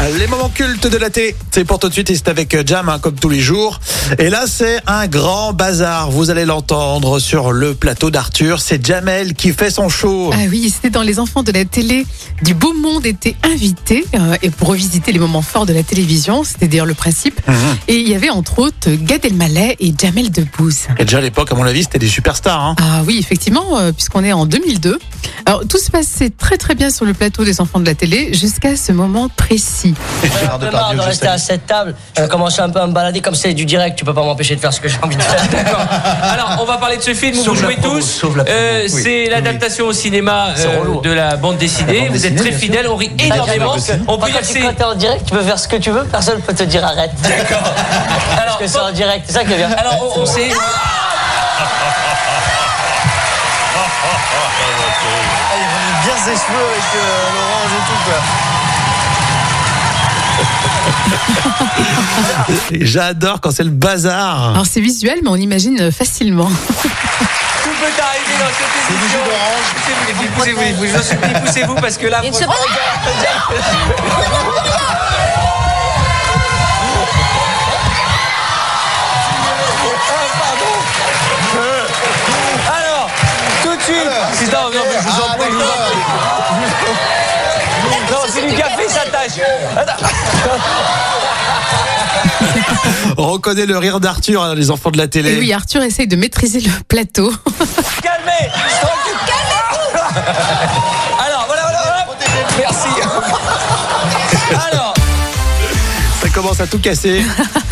Les moments cultes de la télé, c'est pour tout de suite et c'est avec Jam hein, comme tous les jours. Et là c'est un grand bazar, vous allez l'entendre sur le plateau d'Arthur, c'est Jamel qui fait son show. Ah oui, c'était dans Les Enfants de la télé. Du beau monde était invité euh, et pour revisiter les moments forts de la télévision, c'était d'ailleurs le principe. Mhm. Et il y avait entre autres Gad Elmaleh et Jamel Debbouze. Et déjà à l'époque, à mon avis, c'était des superstars. Hein. Ah oui, effectivement, euh, puisqu'on est en 2002. Alors tout se passait très très bien sur le plateau des Enfants de la télé jusqu'à ce moment précis. J'ai un peu marre de rester à cette table. Je vais commencer un peu à me balader comme c'est du direct. Tu peux pas m'empêcher de faire ce que j'ai envie de faire. D'accord. Alors, on va parler de ce film où vous la jouez promo, tous. Euh, Oui. c'est l'adaptation au cinéma euh, relou. de la bande dessinée. vous êtes très fidèles, on rit énormément. On peut dire que quand t'es en direct, tu peux faire ce que tu veux. Personne peut te dire arrête. Alors, Parce que c'est en direct. C'est ça qui est bien. alors, on, sait. bien ses cheveux avec l'orange et tout. Et J'adore quand c'est le bazar. Alors c'est visuel, mais on imagine facilement. Tout peut arriver dans cette émission. Poussez-vous, poussez-vous, poussez-vous, je vous en supplie, poussez-vous parce que là. Une franchement- Alors, tout de suite. Si- Non, non, mais je vous en prie, je du café, ça tâche. On reconnaît le rire d'Arthur, hein, les enfants de la télé. Et oui, Arthur essaye de maîtriser le plateau. Calmez Tranquille Alors, voilà, voilà, voilà. Merci. Alors, Ça commence à tout casser.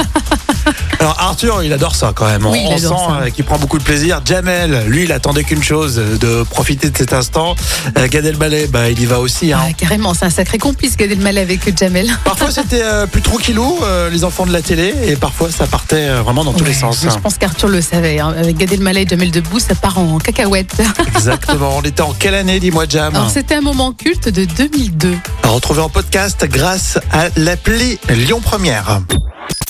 Alors Arthur, il adore ça quand même. Oui, on sent euh, qu'il prend beaucoup de plaisir. Jamel, lui, il attendait qu'une chose, euh, de profiter de cet instant. Euh, Gad Elmaleh, bah, il y va aussi. hein. Ah, carrément, c'est un sacré complice Gad Elmaleh avec Jamel. Parfois c'était euh, plus tranquillou, euh, les enfants de la télé, et parfois ça partait euh, vraiment dans tous les sens. Je pense qu'Arthur le savait. hein. Avec Gad Elmaleh et Jamel Debbouze, ça part en cacahuète. Exactement. On était en quelle année, dis-moi Jam c'était un moment culte de 2002. À retrouver en podcast grâce à l'appli Lyon Première.